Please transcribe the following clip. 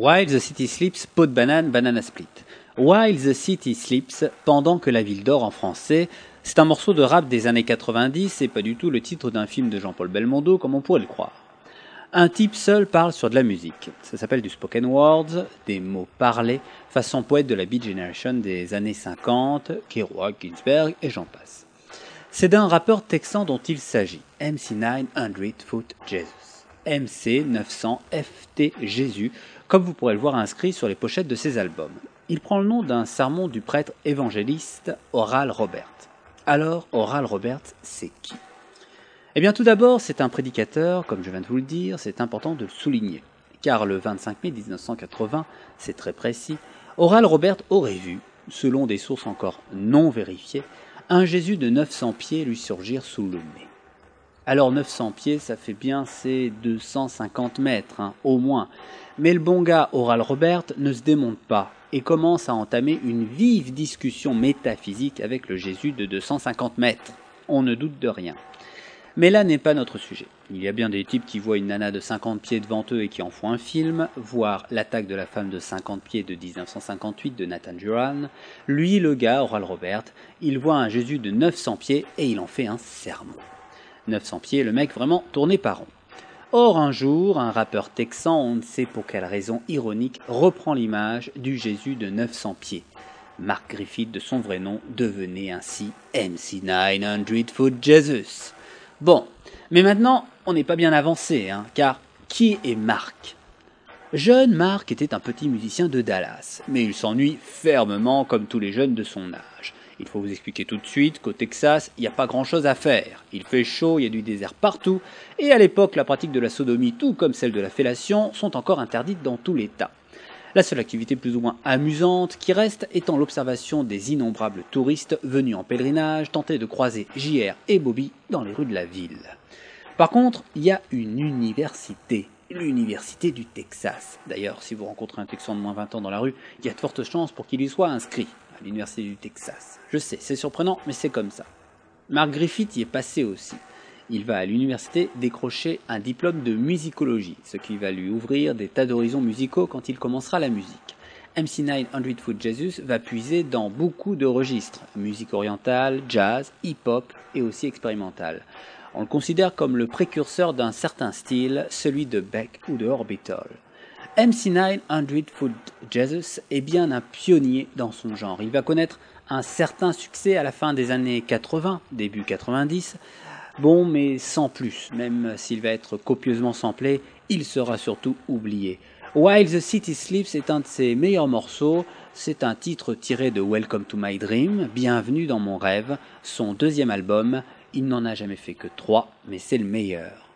While the City Sleeps, Pot de banane, banana split. While the City Sleeps, pendant que la ville dort en français, c'est un morceau de rap des années 90 et pas du tout le titre d'un film de Jean-Paul Belmondo comme on pourrait le croire. Un type seul parle sur de la musique. Ça s'appelle du spoken words, des mots parlés, façon poète de la Beat Generation des années 50, Kerouac, Ginsberg et j'en passe. C'est d'un rappeur texan dont il s'agit, MC900 Foot Jesus. MC 900 FT Jésus, comme vous pourrez le voir inscrit sur les pochettes de ses albums. Il prend le nom d'un sermon du prêtre évangéliste Oral Robert. Alors, Oral Robert, c'est qui? Eh bien, tout d'abord, c'est un prédicateur, comme je viens de vous le dire, c'est important de le souligner. Car le 25 mai 1980, c'est très précis, Oral Robert aurait vu, selon des sources encore non vérifiées, un Jésus de 900 pieds lui surgir sous le nez. Alors 900 pieds, ça fait bien ces 250 mètres, hein, au moins. Mais le bon gars Oral Robert ne se démonte pas et commence à entamer une vive discussion métaphysique avec le Jésus de 250 mètres. On ne doute de rien. Mais là n'est pas notre sujet. Il y a bien des types qui voient une nana de 50 pieds devant eux et qui en font un film, voire l'attaque de la femme de 50 pieds de 1958 de Nathan Duran. Lui, le gars, Oral Robert, il voit un Jésus de 900 pieds et il en fait un sermon. 900 pieds, le mec vraiment tourné par rond. Or, un jour, un rappeur texan, on ne sait pour quelle raison ironique, reprend l'image du Jésus de 900 pieds. Mark Griffith, de son vrai nom, devenait ainsi MC 900 Foot Jesus. Bon, mais maintenant, on n'est pas bien avancé, hein, car qui est Mark Jeune Mark était un petit musicien de Dallas, mais il s'ennuie fermement comme tous les jeunes de son âge. Il faut vous expliquer tout de suite qu'au Texas, il n'y a pas grand-chose à faire. Il fait chaud, il y a du désert partout, et à l'époque, la pratique de la sodomie, tout comme celle de la fellation, sont encore interdites dans tout l'État. La seule activité plus ou moins amusante qui reste étant l'observation des innombrables touristes venus en pèlerinage tenter de croiser JR et Bobby dans les rues de la ville. Par contre, il y a une université, l'université du Texas. D'ailleurs, si vous rencontrez un Texan de moins 20 ans dans la rue, il y a de fortes chances pour qu'il y soit inscrit l'université du Texas. Je sais, c'est surprenant, mais c'est comme ça. Mark Griffith y est passé aussi. Il va à l'université décrocher un diplôme de musicologie, ce qui va lui ouvrir des tas d'horizons musicaux quand il commencera la musique. MC900 Foot Jesus va puiser dans beaucoup de registres, musique orientale, jazz, hip-hop et aussi expérimentale. On le considère comme le précurseur d'un certain style, celui de Beck ou de Orbital. MC900 Foot Jesus est bien un pionnier dans son genre. Il va connaître un certain succès à la fin des années 80, début 90. Bon, mais sans plus. Même s'il va être copieusement samplé, il sera surtout oublié. While the City Sleeps est un de ses meilleurs morceaux. C'est un titre tiré de Welcome to My Dream, Bienvenue dans mon rêve, son deuxième album. Il n'en a jamais fait que trois, mais c'est le meilleur.